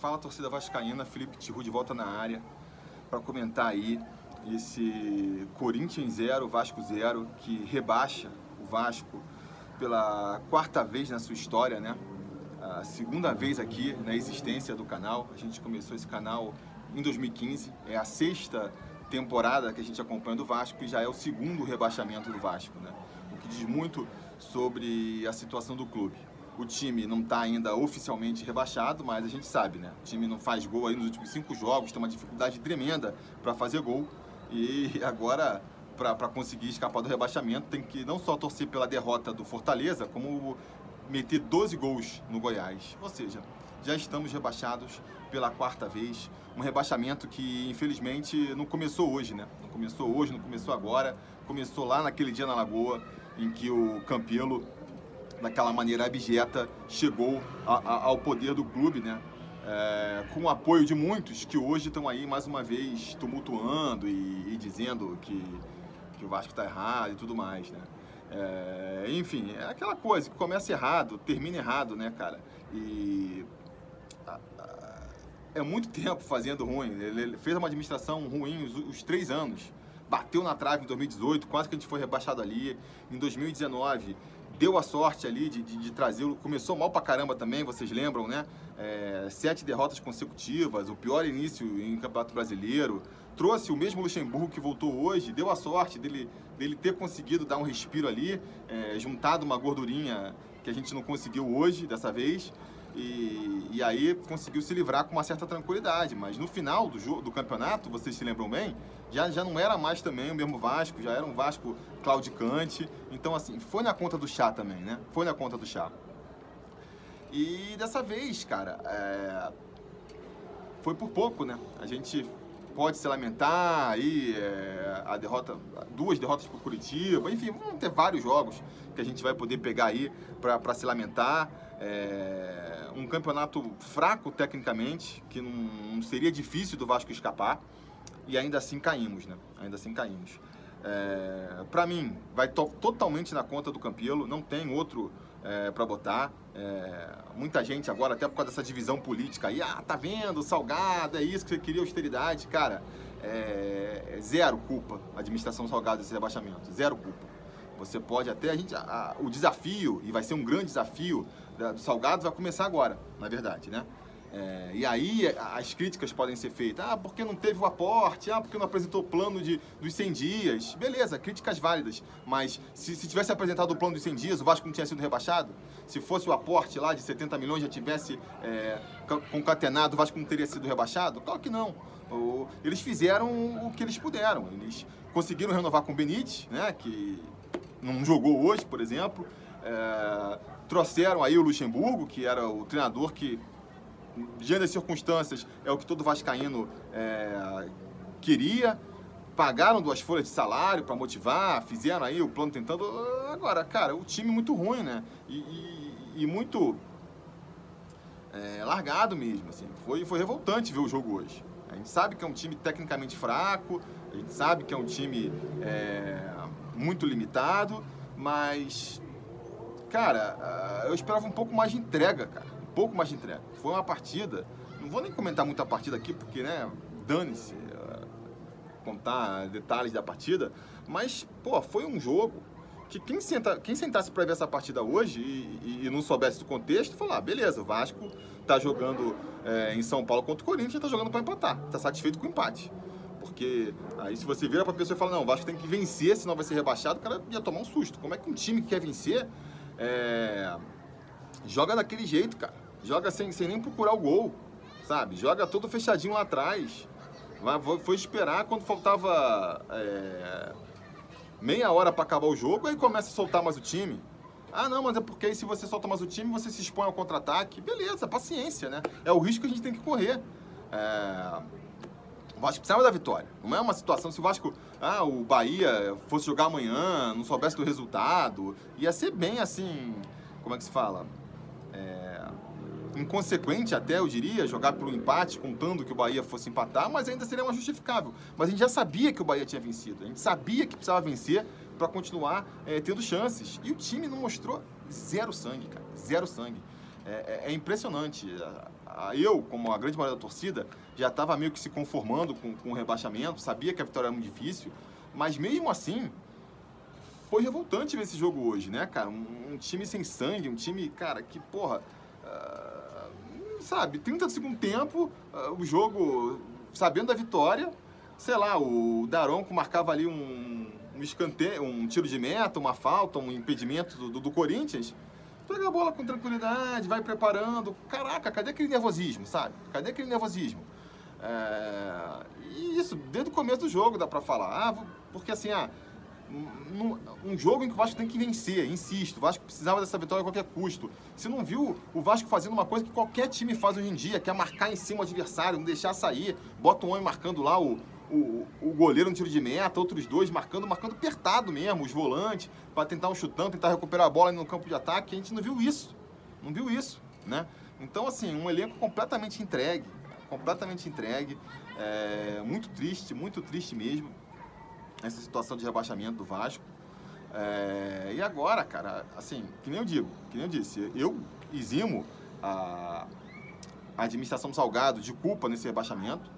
Fala torcida vascaína, Felipe Tiru de volta na área para comentar aí esse Corinthians 0, Vasco 0, que rebaixa o Vasco pela quarta vez na sua história, né? A segunda vez aqui na existência do canal. A gente começou esse canal em 2015, é a sexta temporada que a gente acompanha do Vasco e já é o segundo rebaixamento do Vasco, né? O que diz muito sobre a situação do clube. O time não está ainda oficialmente rebaixado, mas a gente sabe, né? O time não faz gol aí nos últimos cinco jogos, tem uma dificuldade tremenda para fazer gol. E agora, para conseguir escapar do rebaixamento, tem que não só torcer pela derrota do Fortaleza, como meter 12 gols no Goiás. Ou seja, já estamos rebaixados pela quarta vez. Um rebaixamento que, infelizmente, não começou hoje, né? Não começou hoje, não começou agora. Começou lá naquele dia na Lagoa, em que o Campelo daquela maneira abjeta, chegou a, a, ao poder do clube, né? É, com o apoio de muitos que hoje estão aí mais uma vez tumultuando e, e dizendo que, que o Vasco está errado e tudo mais, né? É, enfim, é aquela coisa que começa errado, termina errado, né, cara? E é muito tempo fazendo ruim. Ele fez uma administração ruim os, os três anos. Bateu na trave em 2018, quase que a gente foi rebaixado ali. Em 2019, deu a sorte ali de, de, de trazê-lo. Começou mal pra caramba também, vocês lembram, né? É, sete derrotas consecutivas, o pior início em Campeonato Brasileiro. Trouxe o mesmo Luxemburgo que voltou hoje, deu a sorte dele, dele ter conseguido dar um respiro ali, é, juntado uma gordurinha que a gente não conseguiu hoje, dessa vez. E, e, aí conseguiu se livrar com uma certa tranquilidade. Mas no final do, jogo, do campeonato, vocês se lembram bem, já, já não era mais também o mesmo Vasco, já era um Vasco claudicante. Então, assim, foi na conta do chá também, né? Foi na conta do chá. E dessa vez, cara, é... foi por pouco, né? A gente pode se lamentar aí, é... a derrota, duas derrotas por Curitiba, enfim, vão ter vários jogos que a gente vai poder pegar aí para se lamentar. É, um campeonato fraco tecnicamente, que não, não, seria difícil do Vasco escapar, e ainda assim caímos, né? Ainda assim caímos. É, para mim, vai to totalmente na conta do Campelo, não tem outro é, para botar. É, muita gente agora, até por causa dessa divisão política aí, ah, tá vendo, salgado, é isso que você queria, austeridade. Cara, é, é zero culpa a administração salgada desse rebaixamento, zero culpa. Você pode até, a gente, a, a, o desafio, e vai ser um grande desafio da, do Salgado, vai começar agora, na verdade, né? É, e aí as críticas podem ser feitas. Ah, porque não teve o aporte? Ah, porque não apresentou o plano de, dos 100 dias? Beleza, críticas válidas. Mas se, se tivesse apresentado o plano dos 100 dias, o Vasco não tinha sido rebaixado? Se fosse o aporte lá de 70 milhões já tivesse é, concatenado, o Vasco não teria sido rebaixado? Claro que não. Eles fizeram o que eles puderam. Eles conseguiram renovar com o Benítez, né, que não jogou hoje, por exemplo. É, trouxeram aí o Luxemburgo, que era o treinador que, diante das circunstâncias, é o que todo vascaíno é, queria. Pagaram duas folhas de salário para motivar, fizeram aí o plano tentando. Agora, cara, o time muito ruim, né? E, e, e muito é, largado mesmo, assim. Foi, foi revoltante ver o jogo hoje. A gente sabe que é um time tecnicamente fraco, a gente sabe que é um time é, muito limitado, mas, cara, ah, eu esperava um pouco mais de entrega, cara. Pouco mais de entrega. Foi uma partida, não vou nem comentar muito a partida aqui, porque, né, dane-se uh, contar detalhes da partida, mas, pô, foi um jogo que quem, senta, quem sentasse para ver essa partida hoje e, e, não soubesse do contexto, falar, ah, beleza, o Vasco tá jogando é, em São Paulo contra o Corinthians e tá jogando para empatar, tá satisfeito com o empate. Porque aí se você vira pra pessoa e fala, não, o Vasco tem que vencer, senão vai ser rebaixado, o cara ia tomar um susto. Como é que um time que quer vencer é... joga daquele jeito, cara? Joga sem, sem nem procurar o gol, sabe? Joga todo fechadinho lá atrás. Foi esperar quando faltava é... meia hora para acabar o jogo, aí começa a soltar mais o time. Ah, não, mas é porque se você solta mais o time, você se expõe ao contra-ataque. Beleza, paciência, né? É o risco que a gente tem que correr. É... O Vasco precisava da vitória. Não é uma situação, se o Vasco, ah, o Bahia fosse jogar amanhã, não soubesse do resultado, ia ser bem assim, como é que se fala? É, inconsequente até, eu diria, jogar pelo empate, contando que o Bahia fosse empatar, mas ainda seria mais justificável. Mas a gente já sabia que o Bahia tinha vencido, a gente sabia que precisava vencer para continuar é, tendo chances. E o time não mostrou zero sangue, cara, zero sangue. É, é, é impressionante. Eu, como a grande maioria da torcida, já estava meio que se conformando com, com o rebaixamento, sabia que a vitória era muito difícil, mas mesmo assim, foi revoltante ver esse jogo hoje, né, cara? Um, um time sem sangue, um time, cara, que, porra. Uh, sabe, 30 do segundo tempo, uh, o jogo sabendo da vitória, sei lá, o Daronco marcava ali um, um escanteio, um tiro de meta, uma falta, um impedimento do, do, do Corinthians pega a bola com tranquilidade, vai preparando. Caraca, cadê aquele nervosismo, sabe? Cadê aquele nervosismo? É... E isso, desde o começo do jogo dá pra falar. Ah, porque assim, ah, um jogo em que o Vasco tem que vencer, insisto. O Vasco precisava dessa vitória a qualquer custo. Você não viu o Vasco fazendo uma coisa que qualquer time faz hoje em dia, que é marcar em cima do adversário, não deixar sair. Bota um homem marcando lá o, o, o goleiro no tiro de meta, outros dois marcando, marcando apertado mesmo, os volantes, para tentar um chutão, tentar recuperar a bola no campo de ataque. A gente não viu isso. Não viu isso, né? Então, assim, um elenco completamente entregue, completamente entregue. É, muito triste, muito triste mesmo, essa situação de rebaixamento do Vasco. É, e agora, cara, assim, que nem eu digo, que nem eu disse, eu eximo a, a administração Salgado de culpa nesse rebaixamento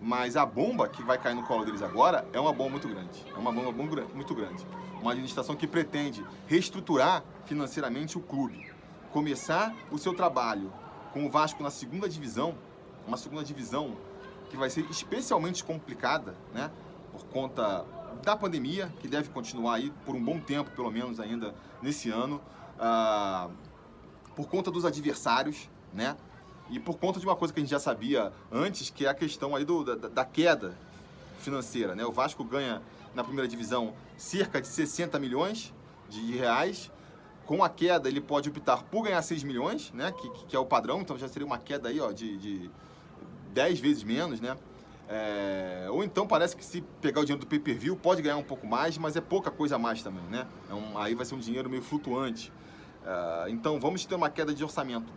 mas a bomba que vai cair no colo deles agora é uma bomba muito grande. É uma bomba muito grande. Uma administração que pretende reestruturar financeiramente o clube. Começar o seu trabalho com o Vasco na segunda divisão, uma segunda divisão que vai ser especialmente complicada, né? Por conta da pandemia, que deve continuar aí por um bom tempo, pelo menos ainda nesse ano. Ah, por conta dos adversários, né? E por conta de uma coisa que a gente já sabia antes, que é a questão aí do, da, da queda financeira. Né? O Vasco ganha na primeira divisão cerca de 60 milhões de reais. Com a queda, ele pode optar por ganhar 6 milhões, né? que, que é o padrão, então já seria uma queda aí, ó, de, de 10 vezes menos, né? É, ou então parece que se pegar o dinheiro do pay-per-view pode ganhar um pouco mais, mas é pouca coisa a mais também, né? É um, aí vai ser um dinheiro meio flutuante. É, então vamos ter uma queda de orçamento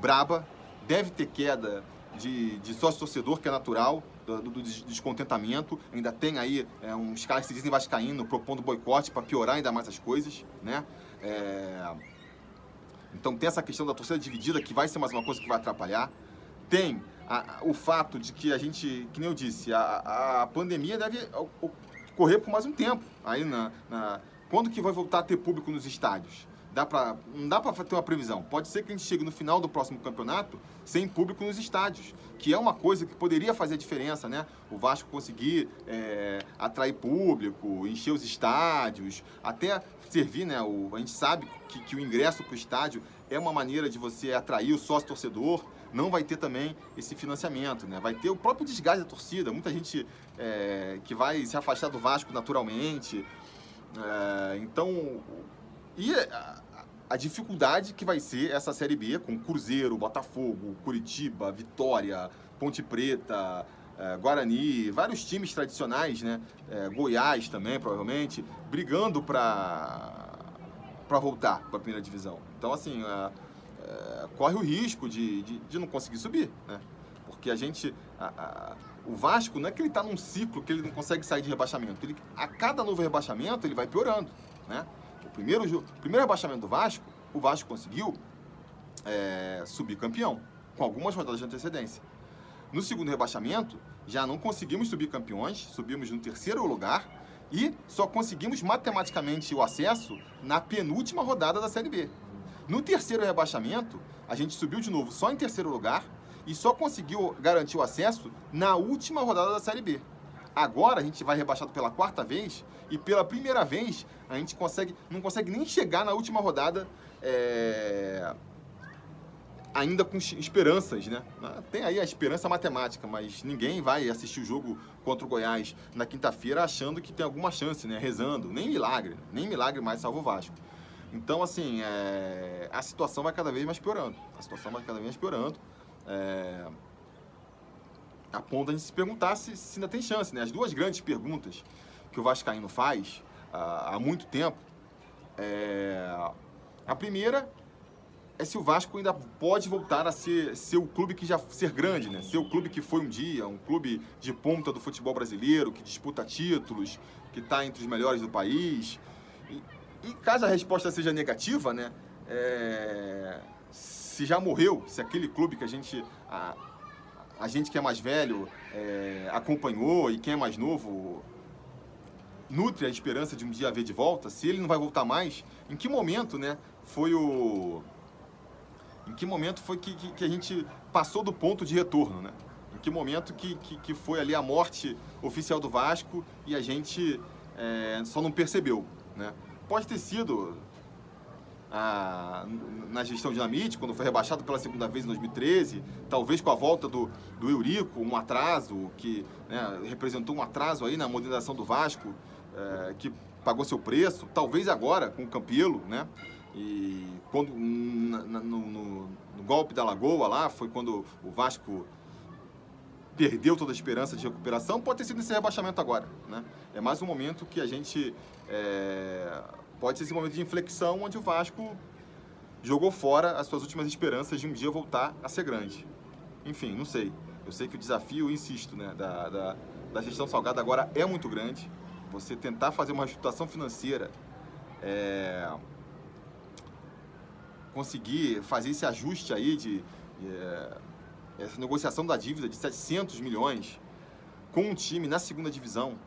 braba, deve ter queda de, de sócio-torcedor, que é natural, do, do, descontentamento. Ainda tem aí é, uns caras que se dizem vascaíno propondo boicote para piorar ainda mais as coisas, né? É... Então tem essa questão da torcida dividida que vai ser mais uma coisa que vai atrapalhar. Tem a, o fato de que a gente, que nem eu disse, a, a pandemia deve ocorrer por mais um tempo. Aí na, na, quando que vai voltar a ter público nos estádios? dá pra, não dá para ter uma previsão. Pode ser que a gente chegue no final do próximo campeonato sem público nos estádios, que é uma coisa que poderia fazer diferença, né? O Vasco conseguir é, atrair público, encher os estádios, até servir, né? O, a gente sabe que, que o ingresso para o estádio é uma maneira de você atrair o sócio torcedor. Não vai ter também esse financiamento, né? Vai ter o próprio desgaste da torcida. Muita gente é, que vai se afastar do Vasco naturalmente. É, então, e a dificuldade que vai ser essa Série B com Cruzeiro, Botafogo, Curitiba, Vitória, Ponte Preta, é, Guarani, vários times tradicionais, né? É, Goiás também, provavelmente, brigando para para voltar para a primeira divisão. Então, assim, é, corre o risco de, de, de, não conseguir subir, né? Porque a gente... A, a, o Vasco não é que ele está num ciclo que ele não consegue sair de rebaixamento. Ele, a cada novo rebaixamento, ele vai piorando, né? primeiro, primeiro rebaixamento do Vasco, o Vasco conseguiu é, subir campeão, com algumas rodadas de antecedência. No segundo rebaixamento, já não conseguimos subir campeões, subimos no terceiro lugar e só conseguimos matematicamente o acesso na penúltima rodada da Série B. No terceiro rebaixamento, a gente subiu de novo só em terceiro lugar e só conseguiu garantir o acesso na última rodada da Série B. Agora a gente vai rebaixado pela quarta vez e pela primeira vez a gente consegue, não consegue nem chegar na última rodada é, ainda com esperanças, né? Tem aí a esperança matemática, mas ninguém vai assistir o jogo contra o Goiás na quinta-feira achando que tem alguma chance, né? Rezando, nem milagre, nem milagre mais salva o Vasco. Então, assim, é, a situação vai cada vez mais piorando. A situação vai cada vez mais piorando. É, a ponto de a gente se perguntar se, se, ainda tem chance, né? As duas grandes perguntas que o Vascaíno faz uh, há muito tempo é... A primeira é se o Vasco ainda pode voltar a ser, ser o clube que já ser grande, né? Ser o clube que foi um dia, um clube de ponta do futebol brasileiro, que disputa títulos, que está entre os melhores do país. E, caso a resposta seja negativa, né? É se já morreu, se aquele clube que a gente, a, a gente que é mais velho é, acompanhou e quem é mais novo nutre a esperança de um dia ver de volta, se ele não vai voltar mais, em que momento, né, foi o... Em que momento foi que, que, que a gente passou do ponto de retorno, né? Em que momento que, que, que foi ali a morte oficial do Vasco e a gente é, só não percebeu, né? Pode ter sido a, na gestão dinamite, quando foi rebaixado pela segunda vez em 2013, talvez com a volta do, do Eurico, um atraso que né, representou um atraso aí na modernização do Vasco, é, que pagou seu preço, talvez agora com o Campelo, né? E quando no, no, no golpe da Lagoa lá, foi quando o Vasco perdeu toda a esperança de recuperação, pode ter sido esse rebaixamento agora, né? É mais um momento que a gente é, pode ser esse momento de inflexão onde o Vasco jogou fora as suas últimas esperanças de um dia voltar a ser grande. Enfim, não sei. Eu sei que o desafio, insisto, né, da, da, da gestão salgada agora é muito grande. Você tentar fazer uma reestruturação financeira, é, conseguir fazer esse ajuste aí de, de é, essa negociação da dívida de 700 milhões com um time na segunda divisão,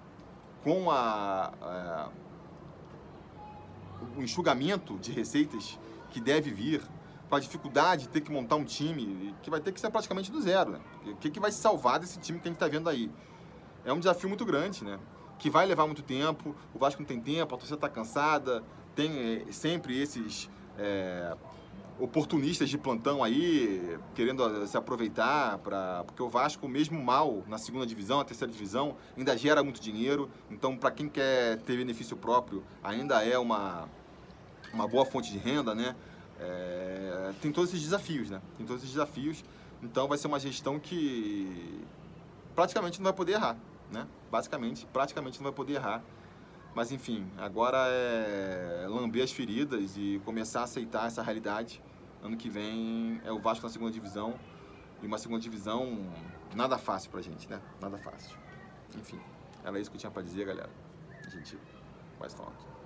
com a, a o enxugamento de receitas que deve vir, com a dificuldade de ter que montar um time que vai ter que ser praticamente do zero. Né? O que, que vai salvar desse time que a gente está vendo aí? É um desafio muito grande, né? Que vai levar muito tempo, o Vasco não tem tempo, a torcida está cansada, tem é, sempre esses é, oportunistas de plantão aí, querendo se aproveitar, pra, porque o Vasco, mesmo mal na segunda divisão, na terceira divisão, ainda gera muito dinheiro. Então, para quem quer ter benefício próprio, ainda é uma, uma boa fonte de renda, né? É, tem todos esses desafios, né? Tem todos esses desafios. Então, vai ser uma gestão que praticamente não vai poder errar, né? Basicamente, praticamente não vai poder errar. Mas enfim, agora é lamber as feridas e começar a aceitar essa realidade ano que vem é o Vasco na segunda divisão. E uma segunda divisão nada fácil pra gente, né? Nada fácil. Enfim, era isso que eu tinha pra dizer, galera. A gente vai falando.